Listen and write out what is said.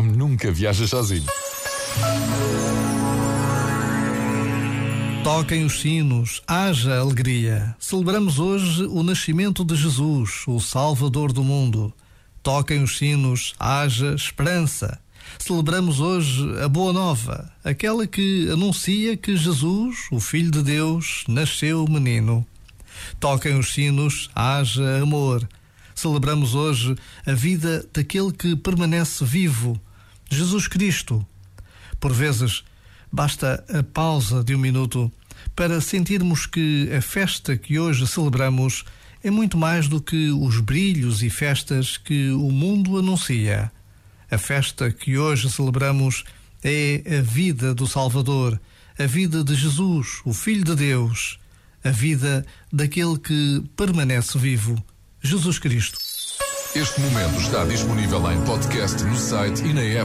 RFM nunca viaja sozinho. Toquem os sinos, haja alegria. Celebramos hoje o nascimento de Jesus, o Salvador do mundo. Toquem os sinos, haja esperança. Celebramos hoje a Boa Nova, aquela que anuncia que Jesus, o Filho de Deus, nasceu menino. Toquem os sinos, haja amor. Celebramos hoje a vida daquele que permanece vivo, Jesus Cristo. Por vezes, basta a pausa de um minuto para sentirmos que a festa que hoje celebramos é muito mais do que os brilhos e festas que o mundo anuncia. A festa que hoje celebramos é a vida do Salvador, a vida de Jesus, o Filho de Deus, a vida daquele que permanece vivo, Jesus Cristo. Este momento está disponível em podcast no site e na app.